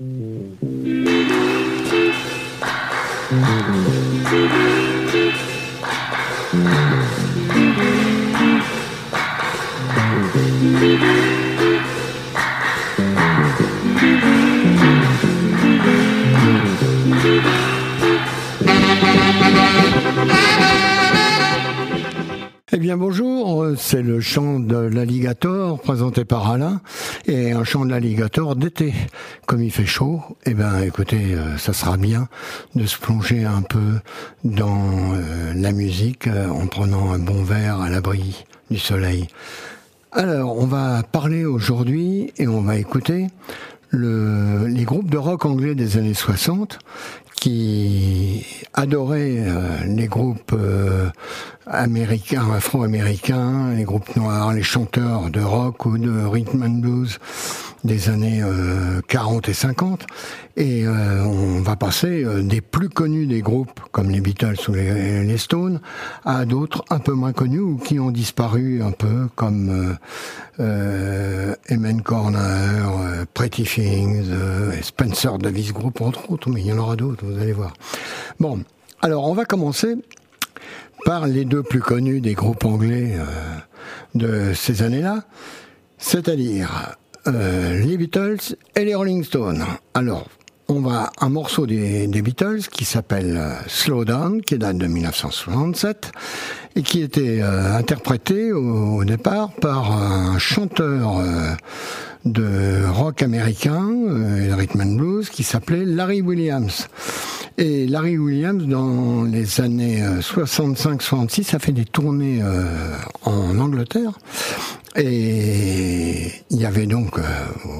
Mm-hmm. Bonjour, c'est le chant de l'alligator présenté par Alain et un chant de l'alligator d'été. Comme il fait chaud, eh ben écoutez, euh, ça sera bien de se plonger un peu dans euh, la musique euh, en prenant un bon verre à l'abri du soleil. Alors, on va parler aujourd'hui et on va écouter le, les groupes de rock anglais des années 60 qui adoraient les groupes américains, afro-américains, les groupes noirs, les chanteurs de rock ou de rhythm and blues des années 40 euh, et 50. Et euh, on va passer euh, des plus connus des groupes, comme les Beatles ou les, Stones, à d'autres un peu moins connus ou qui ont disparu un peu, comme euh, Emen Corner, Pretty Things, Spencer Davis Group, entre autres, mais il y en aura d'autres, vous allez voir. Bon, alors on va commencer par les deux plus connus des groupes anglais euh, de ces années-là, c'est-à-dire euh, les Beatles et les Rolling Stones. Alors, on va un morceau des, Beatles qui s'appelle euh, Slow Down, qui date de 1967 et qui était interprété au, départ par un chanteur de rock américain de rhythm and blues qui s'appelait Larry Williams. Et Larry Williams, dans les années 65-66, euh, a fait des tournées euh, en Angleterre. Et il y avait donc euh,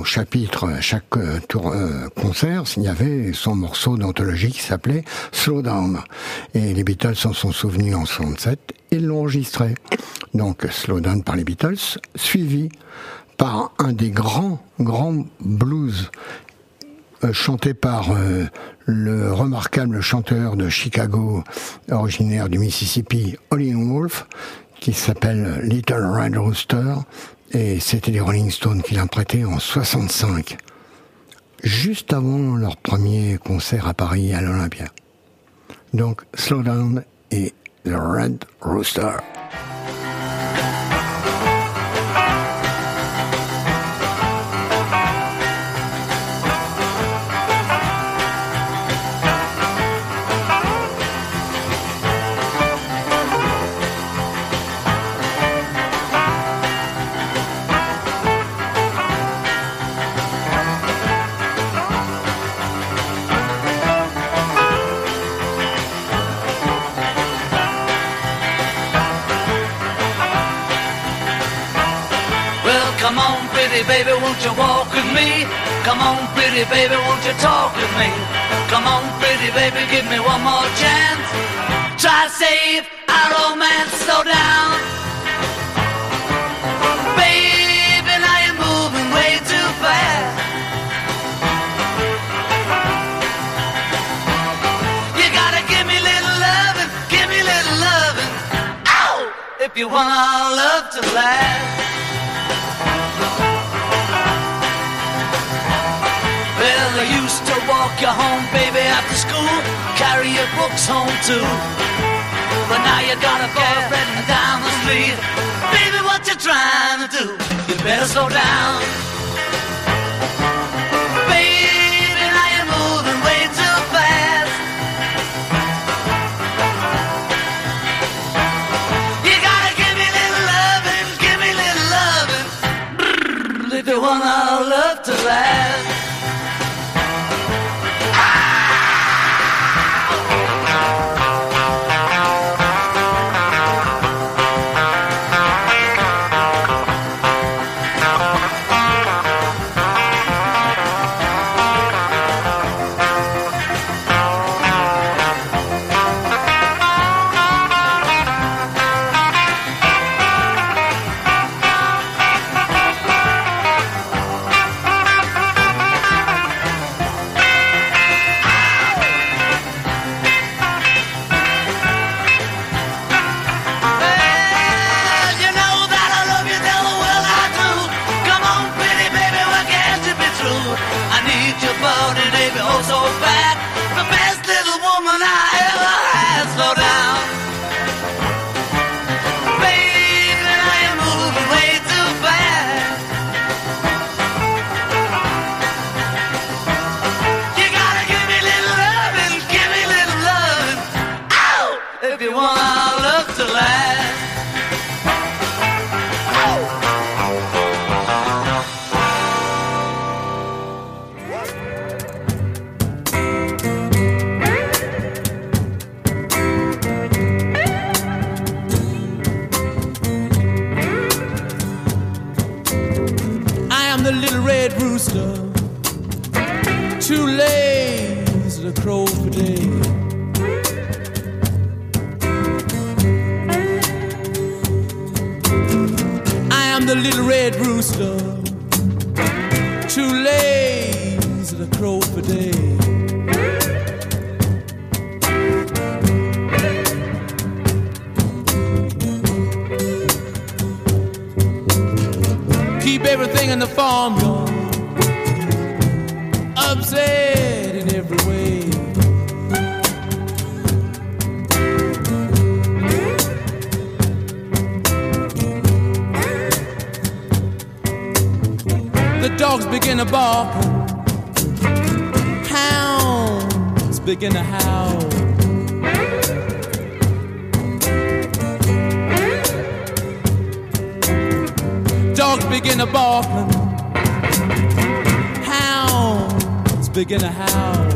au chapitre, chaque tour, concert, il y avait son morceau d'anthologie qui s'appelait Slow Down. Et les Beatles s'en sont souvenus en 67 et l'ont enregistré. Donc Slow Down par les Beatles, suivi par un des grands, grands blues euh, chanté par euh, le remarquable chanteur de Chicago, originaire du Mississippi, Olin Wolf, qui s'appelle Little Red Rooster, et c'était les Rolling Stones qui prêté en 65, juste avant leur premier concert à Paris à l'Olympia. Donc, Slow Down et The Red Rooster. Baby, won't you walk with me? Come on, pretty baby, won't you talk with me? Come on, pretty baby, give me one more chance. Try to save our romance, slow down. Baby, now you're moving way too fast. You gotta give me little loving, give me little loving. Ow! If you want our love to last. Walk you home, baby, after school. Carry your books home too. But now you got a boyfriend down the street. Baby, what you trying to do? You better slow down. your body, baby, oh so fast. In the farmyard upset in every way. The dogs begin to bark, hounds begin to howl. Begin to bark, hounds begin to howl.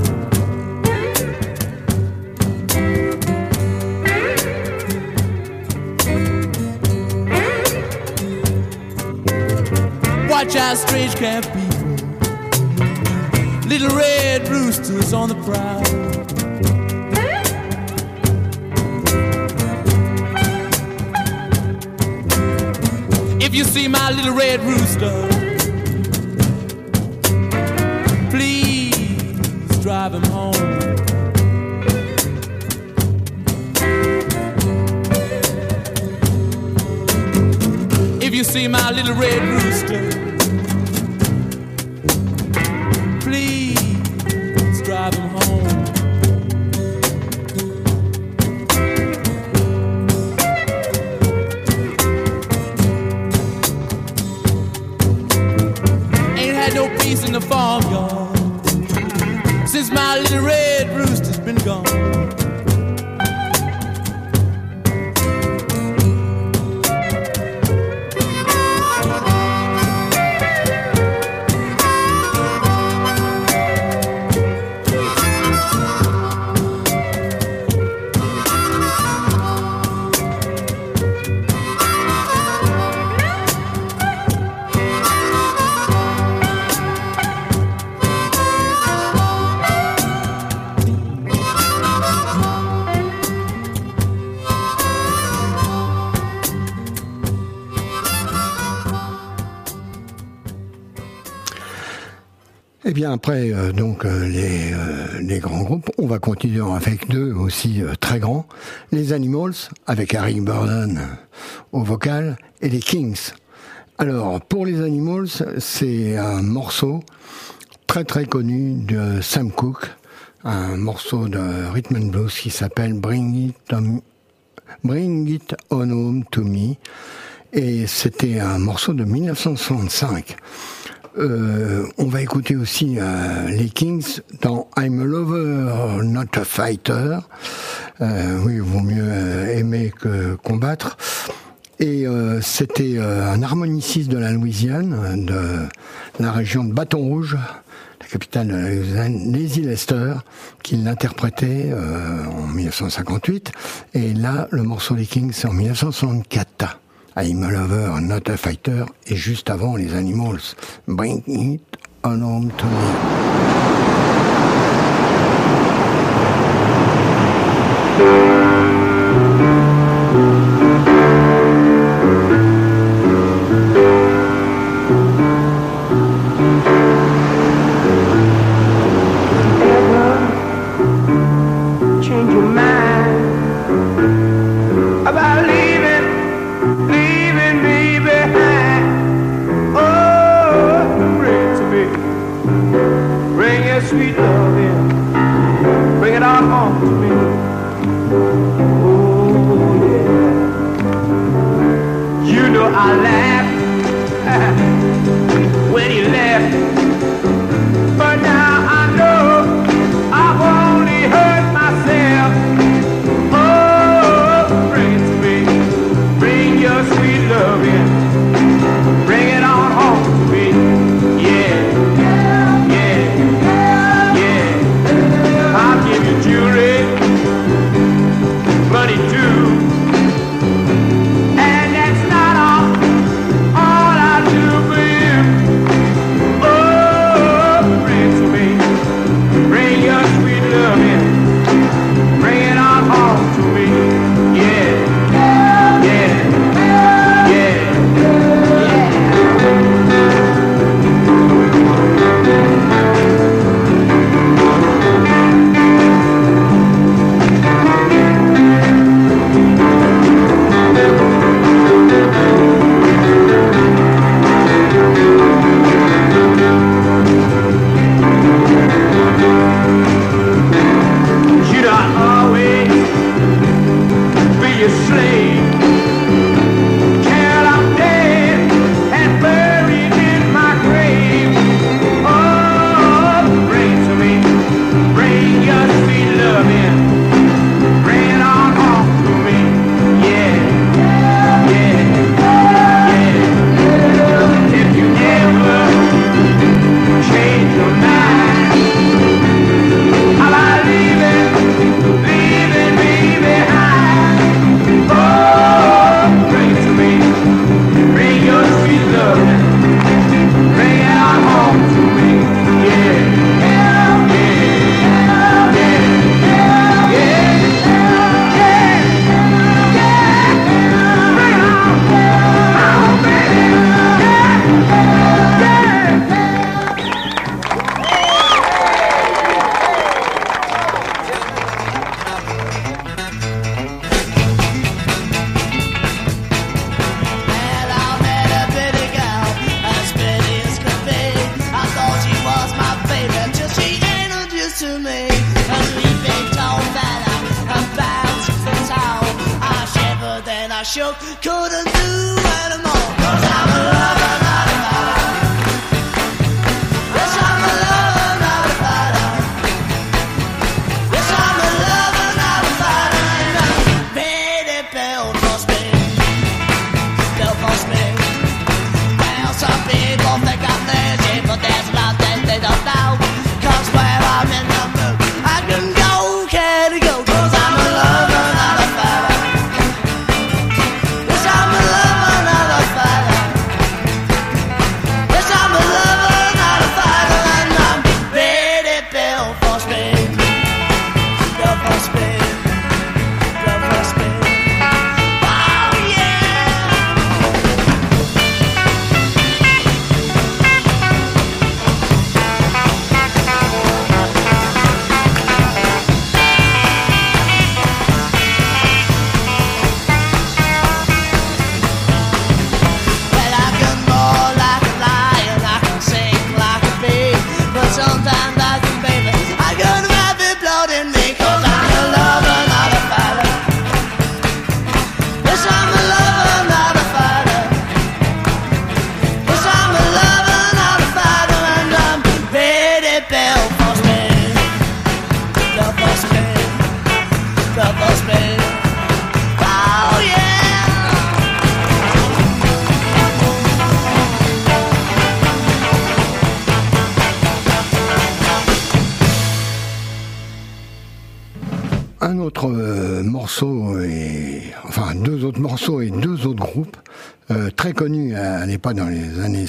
Watch out, strange camp people. Little red roosters on the prowl. If you see my little red rooster, please drive him home. If you see my little red rooster, Eh bien après euh, donc euh, les, euh, les grands groupes, on va continuer avec deux aussi très grands, les Animals avec Harry Burden au vocal et les Kings. Alors pour les Animals, c'est un morceau très très connu de Sam Cooke, un morceau de rhythm and blues qui s'appelle Bring It On, Bring It On Home to Me et c'était un morceau de 1965. Euh, on va écouter aussi euh, les Kings dans I'm a lover, not a fighter. Euh, oui, il vaut mieux euh, aimer que combattre. Et c'était un harmoniciste de la Louisiane, de la région de Bâton Rouge, la capitale de la Louisiane, Lazy Lester, qui l'interprétait en 1958. Et là, le morceau des Kings, c'est en 1964. I'm a lover, not a fighter, et juste avant, les Animals. Bring it on home to me. my land.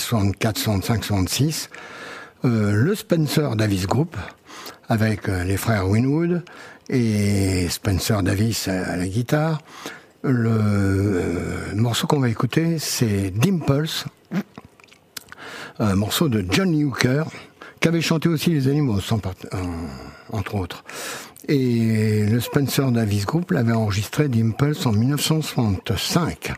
64, 65, 66, le Spencer Davis Group, avec euh, les frères Winwood et Spencer Davis à la guitare. Le euh, morceau qu'on va écouter, c'est Dimples, un morceau de Johnny Hooker, qu'avaient chanté aussi les animaux, euh, entre autres. Et le Spencer Davis Group l'avait enregistré Dimples en 1965.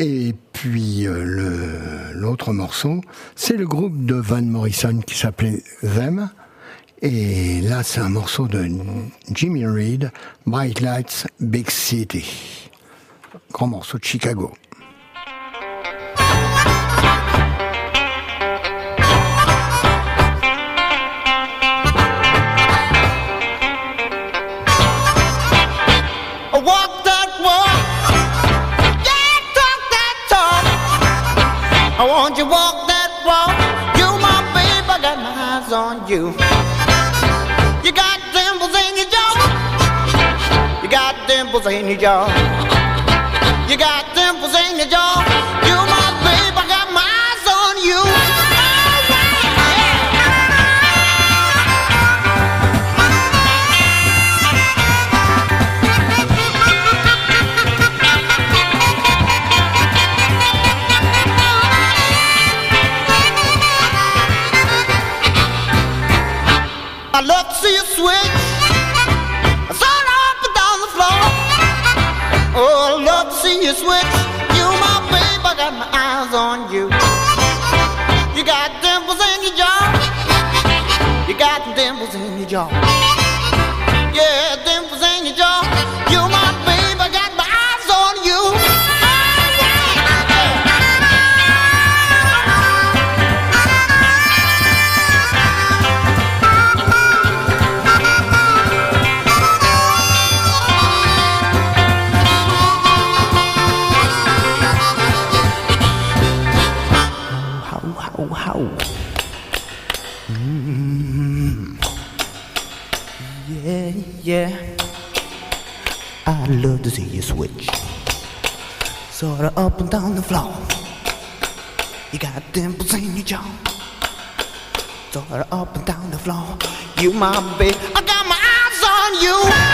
Et puis euh, l'autre morceau, c'est le groupe de Van Morrison qui s'appelait Them. Et là, c'est un morceau de Jimmy Reed, Bright Lights, Big City. Grand morceau de Chicago. you. You got dimples in your jaw. You got dimples in your jaw. to see you switch. Sort of up and down the floor. You got dimples in your jaw. Sort of up and down the floor. You my babe, I got my eyes on you.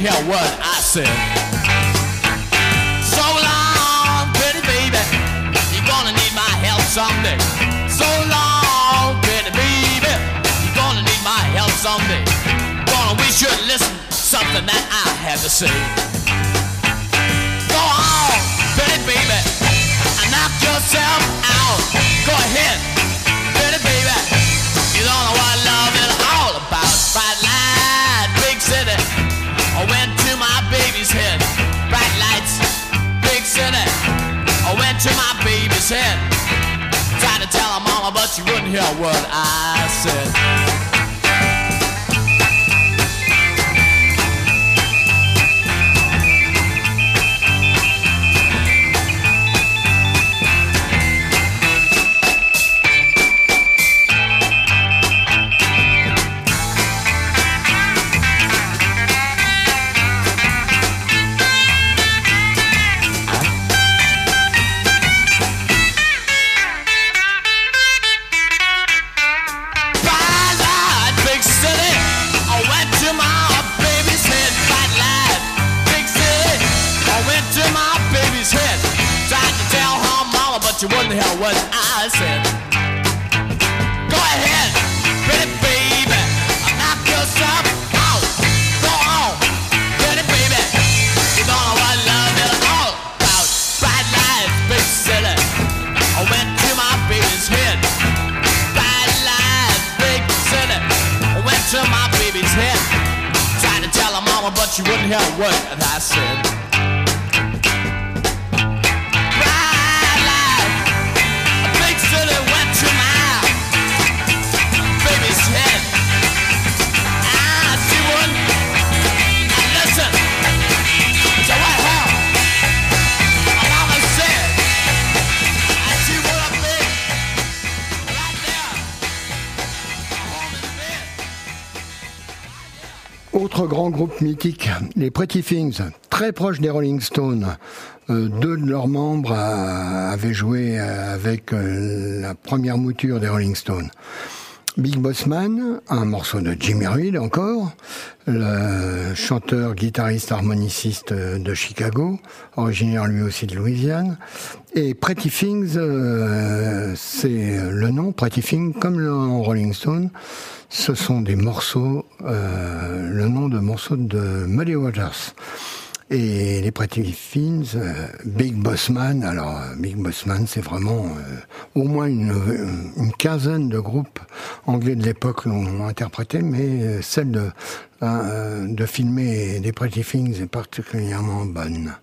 hear what I said. So long, pretty baby, you're gonna need my help someday. So long, pretty baby, you're gonna need my help someday. Gonna we should listen something that I have to say. Go on, pretty baby, knock yourself out. Go ahead. said. Tried to tell her mama, but she wouldn't hear what I said. Autre grand groupe mythique, les Pretty Things, très proche des Rolling Stones. Euh, deux de leurs membres euh, avaient joué euh, avec la première mouture des Rolling Stones. Big Boss Man, un morceau de Jimmy Reed encore, le chanteur, guitariste, harmoniciste de Chicago, originaire lui aussi de Louisiane. Et Pretty Things, euh, c'est le nom, Pretty Things, comme le Rolling Stone, ce sont des morceaux, euh, le nom de morceaux de Muddy Waters. Et les Pretty Things, euh, Big Boss Man, alors euh, Big Boss Man, c'est vraiment euh, au moins une, une quinzaine de groupes anglais de l'époque l'ont interprété, mais euh, celle de, euh, de filmer des Pretty Things est particulièrement bonne.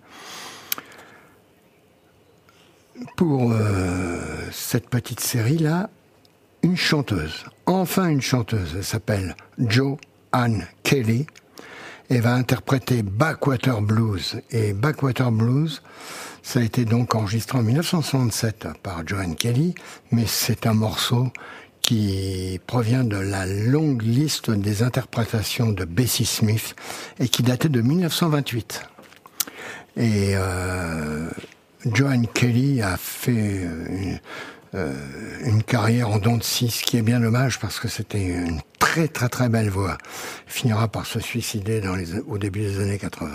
Pour euh, cette petite série-là, une chanteuse, enfin une chanteuse, elle s'appelle Jo Ann Kelly, et va interpréter Backwater Blues. Et Backwater Blues, ça a été donc enregistré en 1967 par Joanne Kelly, mais c'est un morceau qui provient de la longue liste des interprétations de Bessie Smith et qui datait de 1928. Et euh, Joanne Kelly a fait euh, euh, une carrière en dents de qui est bien dommage parce que c'était une très très très belle voix. Finira par se suicider au début des années 80.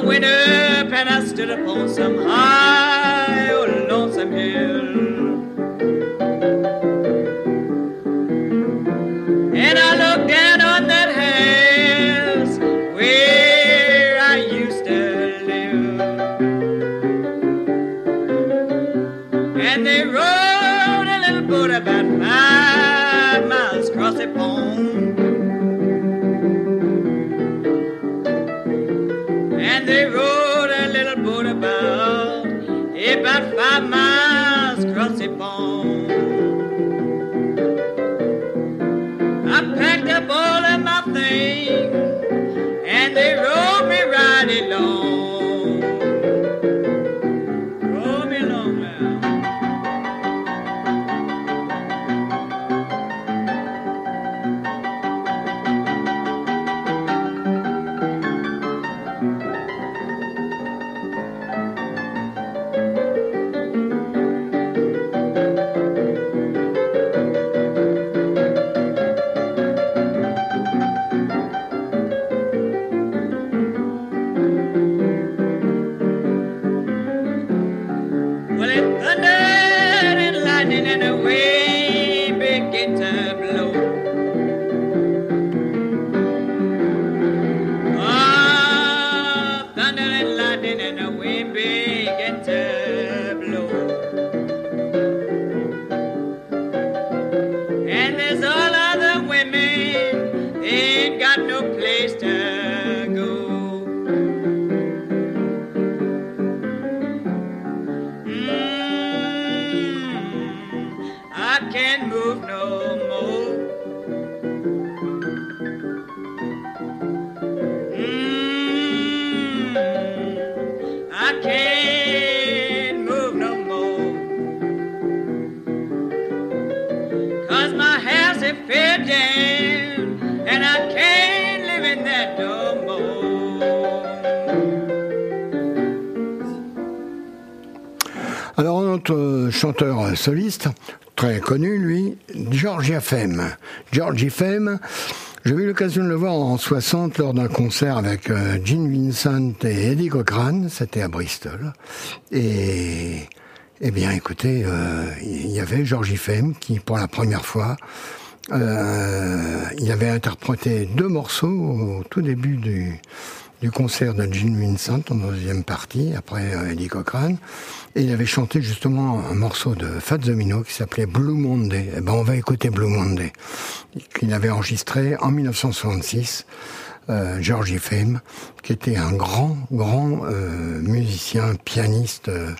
Up and I stood upon some high or lonesome hill. Got chanteur soliste, très connu lui, George Femme. George Femme, j'ai eu l'occasion de le voir en 60 lors d'un concert avec euh, Gene Vincent et Eddie Cochran, c'était à Bristol. Et eh bien écoutez, euh, il y avait George Femme qui pour la première fois euh, il avait interprété deux morceaux au tout début du, du concert de Gene Vincent en deuxième partie, après euh, Eddie Cochran. Et il avait chanté justement un morceau de Fats Domino qui s'appelait Blue Monday. Eh ben, on va écouter Blue Monday, qu'il avait enregistré en 1966. Euh, George Fame, qui était un grand, grand euh, musicien, pianiste euh,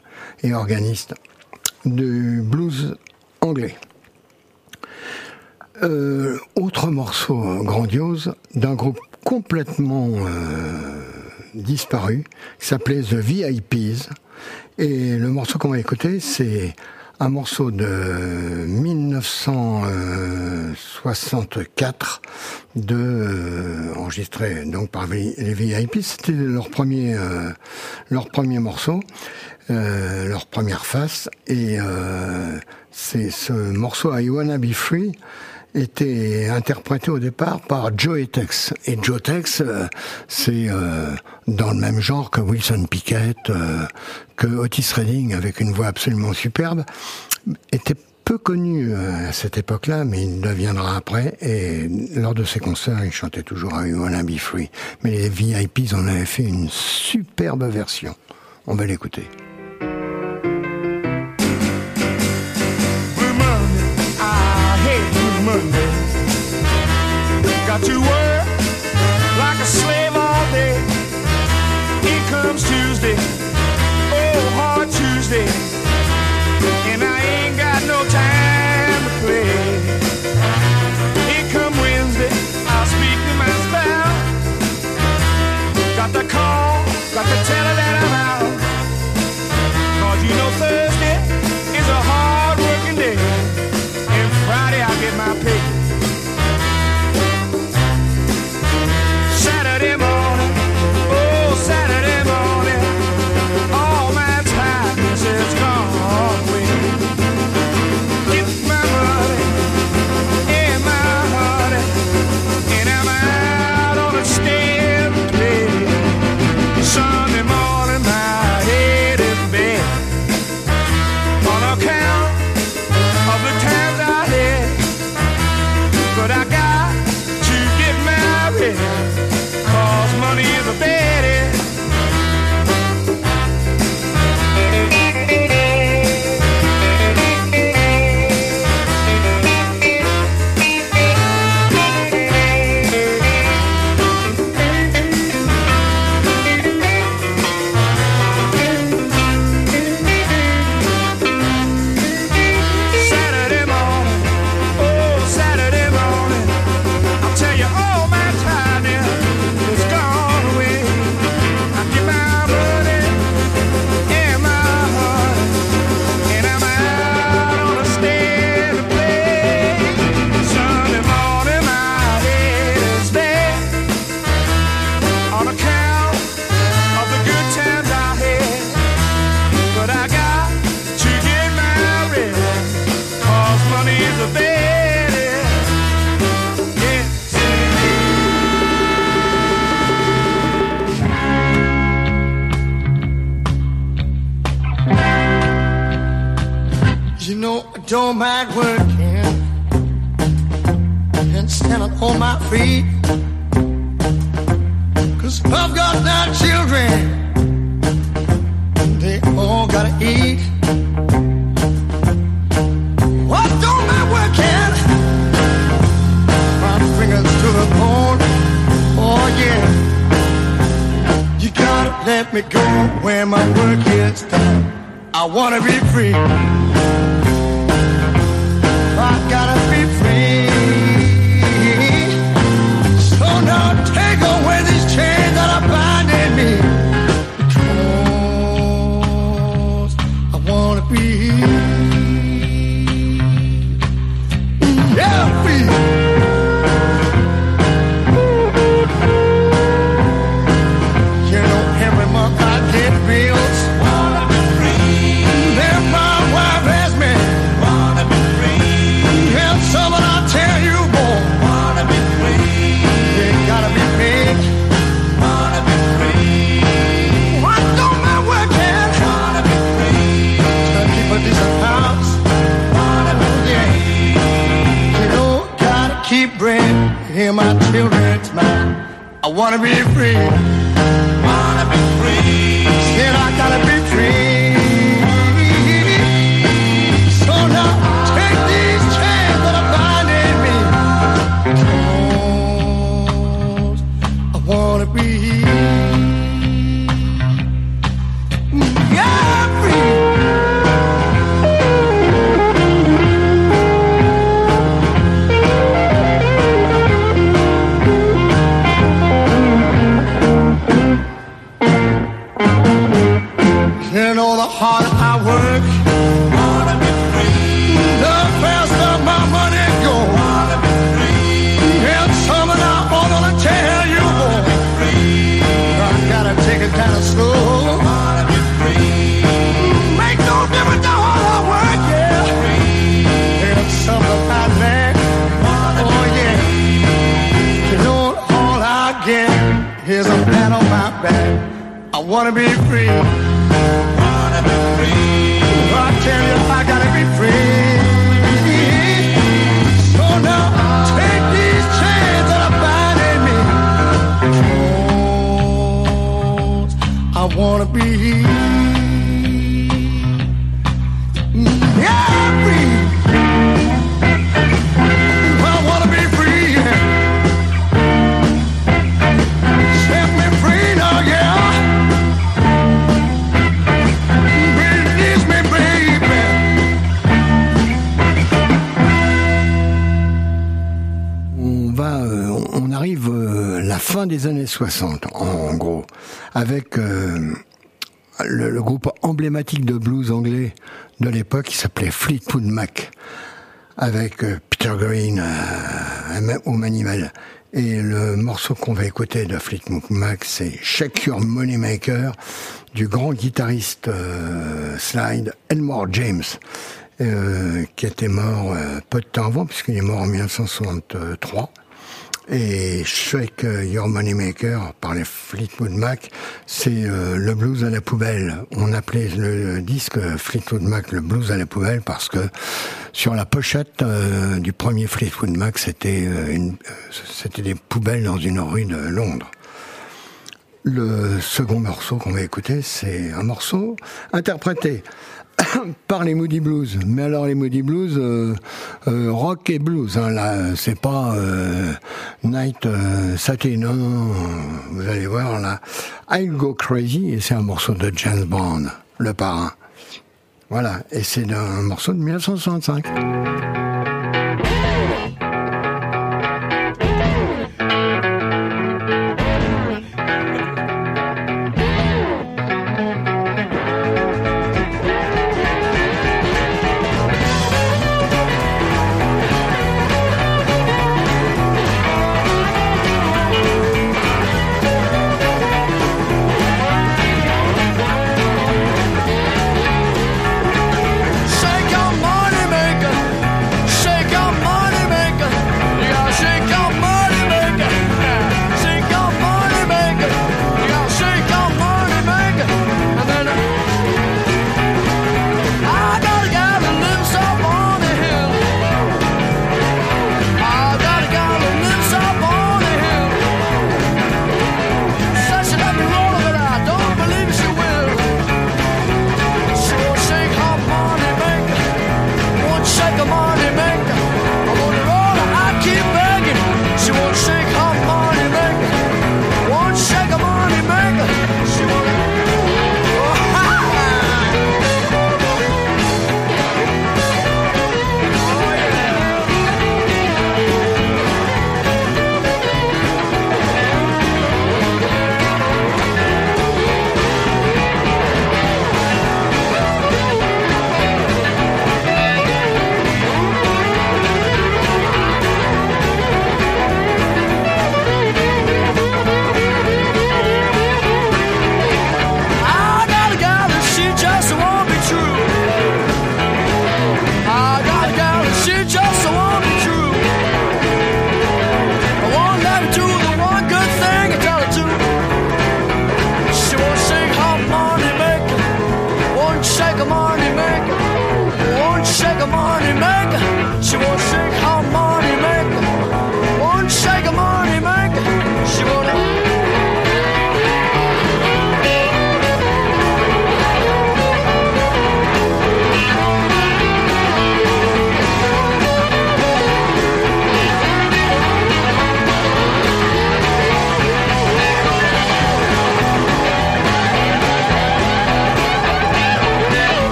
et organiste du blues anglais. Euh, autre morceau grandiose d'un groupe complètement euh, disparu, qui s'appelait The VIPs. Et le morceau qu'on va écouter, c'est un morceau de 1964 de euh, enregistré donc par les les VIP. C'était leur premier euh, leur premier morceau, euh, leur première face. Et euh, c'est ce morceau I Wanna Be Free était interprété au départ par Joe Tex. Et Joe Tex, euh, c'est euh, dans le même genre que Wilson Pickett, euh, que Otis Redding, avec une voix absolument superbe, était peu connu à cette époque-là, mais il deviendra après. Et lors de ses concerts, il chantait toujours I Wanna Be Free. Mais les VIPs en avaient fait une superbe version. On va l'écouter. Got to work like a slave all day. Here comes Tuesday, oh hard Tuesday, me go when my work is done. I wanna be free. I wanna be free. You know the harder I work, wanna be free. The faster my money go, wanna be free. And some of I wanna tell you, boy, I gotta take it kind of slow, wanna be free. Make no difference how hard I work, yeah. Something about that, oh yeah. You know all I get is a pat on my back. I wanna be free. On va, euh, on- arrive euh, la fin des années 60, en, en gros, avec euh, le, le groupe emblématique de blues anglais de l'époque qui s'appelait Fleetwood Mac, avec euh, Peter Green euh, au manimal. Et le morceau qu'on va écouter de Fleetwood Mac, c'est Shake Your Moneymaker du grand guitariste euh, slide Elmore James, euh, qui était mort euh, peu de temps avant, puisqu'il est mort en 1963. Et Shrek euh, Your Money Maker par les Fleetwood Mac, c'est euh, le blues à la poubelle. On appelait le disque euh, Fleetwood Mac le blues à la poubelle parce que sur la pochette euh, du premier Fleetwood Mac, c'était euh, euh c'était des poubelles dans une rue de Londres. Le second morceau qu'on va écouter, c'est un morceau interprété par les Moody Blues. Mais alors les Moody Blues, euh, euh, rock et blues. Hein, là, c'est pas euh, Night Saturday. Non, vous allez voir là, I'll Go Crazy et c'est un morceau de James Bond, le parrain. Voilà, et c'est un morceau de 1965.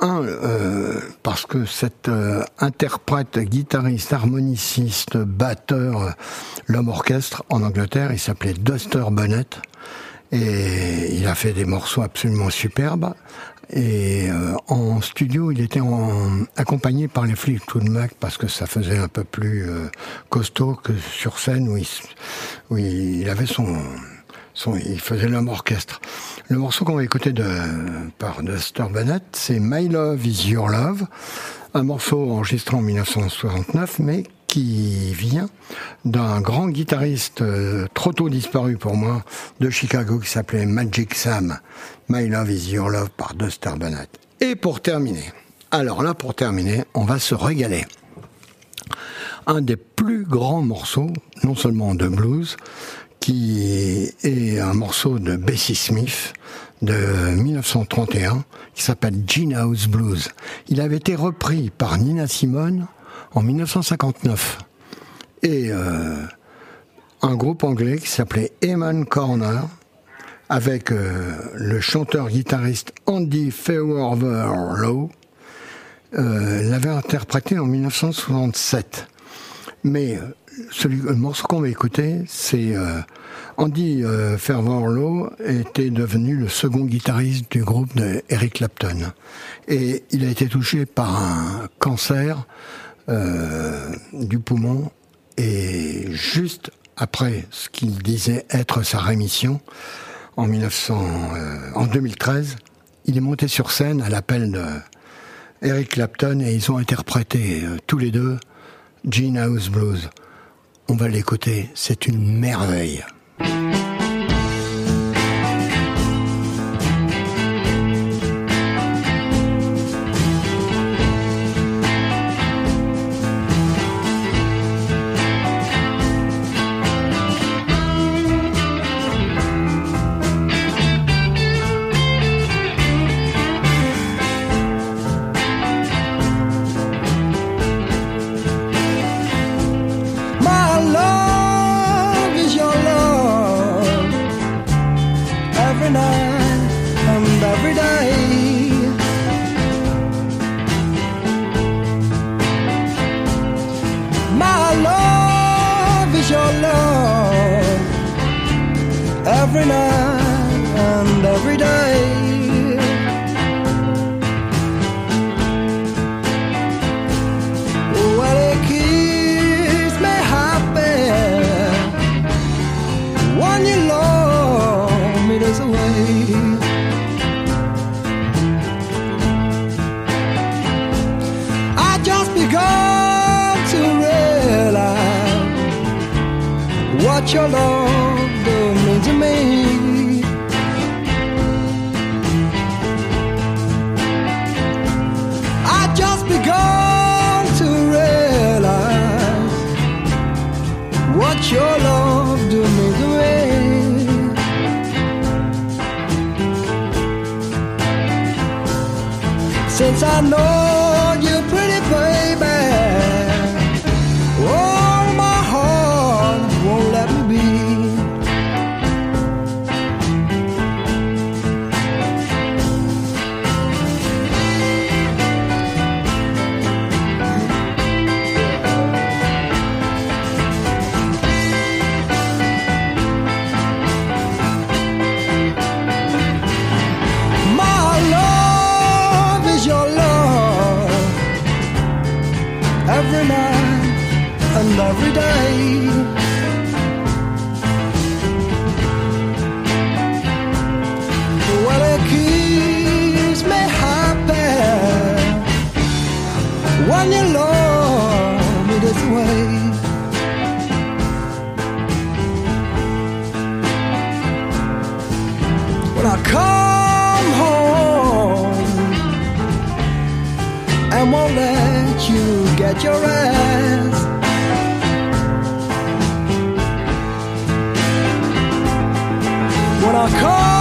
Un, euh, parce que cet euh, interprète, guitariste, harmoniciste, batteur, l'homme orchestre en Angleterre, il s'appelait Duster Bennett. Et il a fait des morceaux absolument superbes. Et euh, en studio, il était en- accompagné par les Fleetwood Mac parce que ça faisait un peu plus euh, costaud que sur scène où il, où il avait son, il faisait l'homme orchestre. Le morceau qu'on va écouter de, par Duster Bennett, c'est My Love Is Your Love, un morceau enregistré en 1969, mais qui vient d'un grand guitariste euh, trop tôt disparu pour moi de Chicago qui s'appelait Magic Sam. My Love Is Your Love par Duster Bennett. Et pour terminer, alors là pour terminer, on va se régaler un des plus grands morceaux, non seulement de blues, qui est un morceau de Bessie Smith de 1931, qui s'appelle Gene House Blues. Il avait été repris par Nina Simone en 1959. Et euh, un groupe anglais qui s'appelait Eamon Corner, avec euh, le chanteur-guitariste Andy Fairweather-Low, euh, l'avait interprété en 1967. Mais celui, le morceau qu'on va écouter, c'est euh, Andy euh, Fairweather-Low était devenu le second guitariste du groupe de Eric Clapton. Et il a été touché par un cancer euh, du poumon et juste après ce qu'il disait être sa rémission, en, 1900, euh, 2013, il est monté sur scène à l'appel de Eric Clapton et ils ont interprété tous les deux Gene House Blues. On va l'écouter, c'est une merveille. Every night and every day. Well, it keeps me happy when you love me this way. I just begun to realize what your love when you love me this way. When I come home and won't let you get your rest. When I come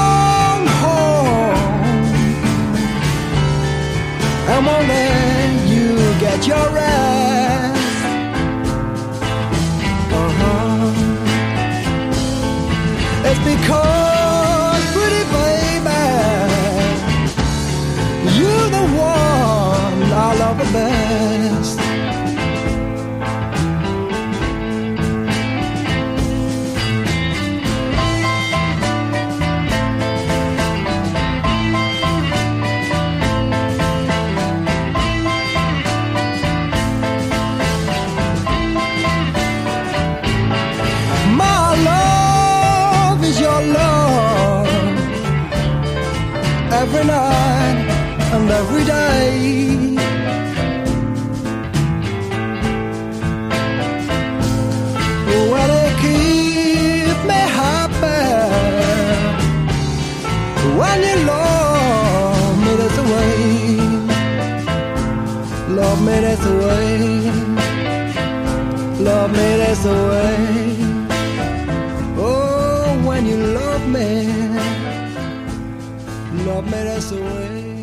that you're when you love me, love me that's the way.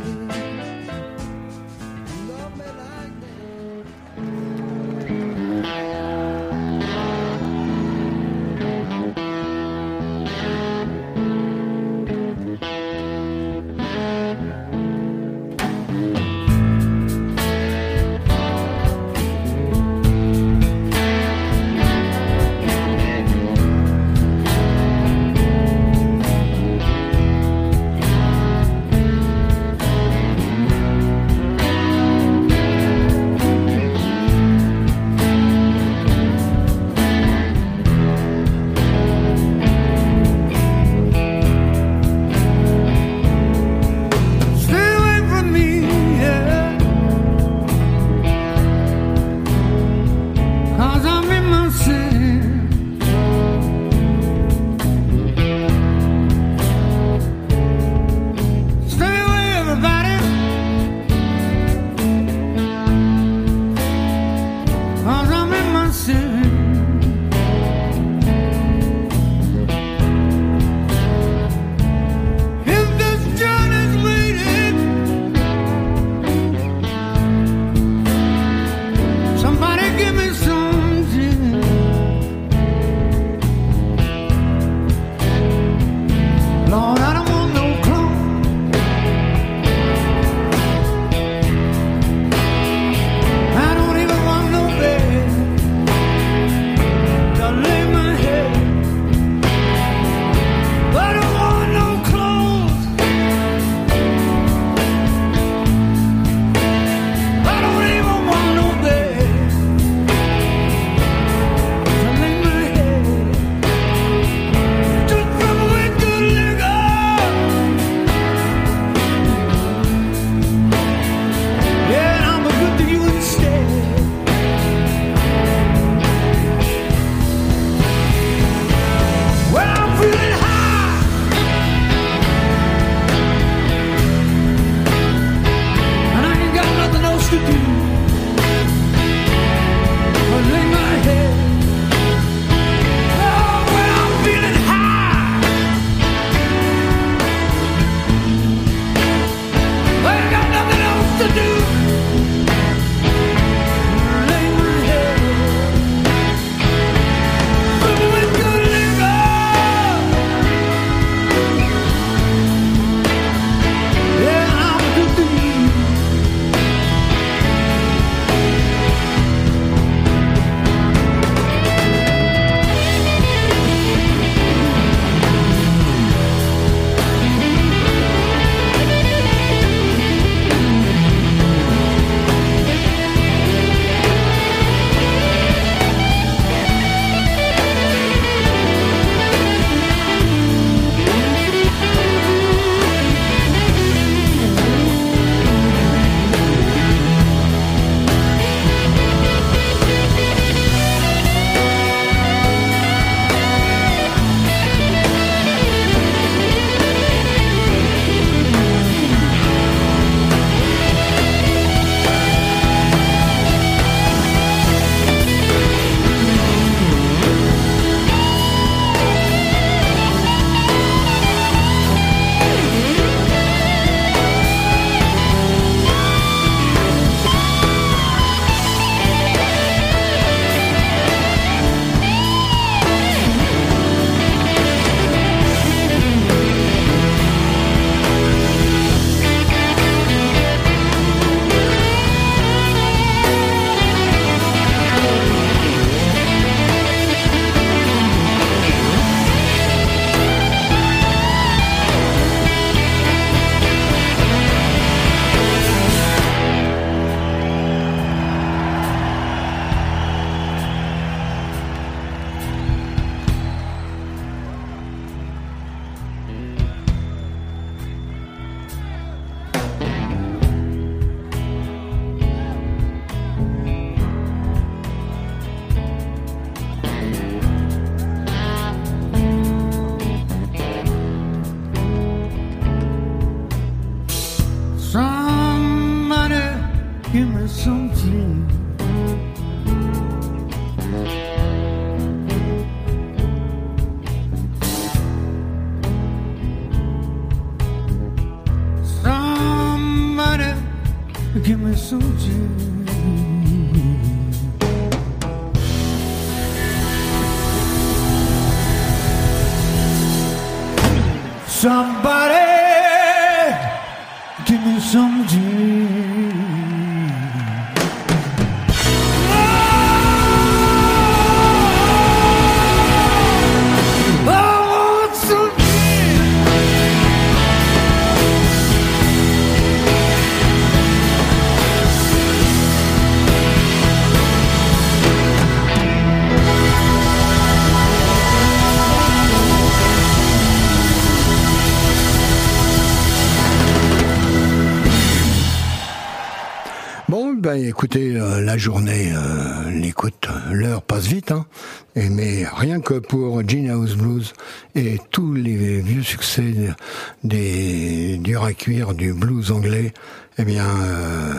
Somebody écoutez, euh, la journée, euh, l'écoute, l'heure passe vite, hein. Mais rien que pour Gene House Blues et tous les vieux succès des du à du blues anglais, eh bien, euh,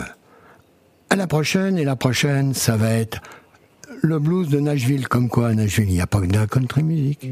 à la prochaine. Et la prochaine, ça va être le blues de Nashville. Comme quoi, à Nashville, il n'y a pas que de la country music.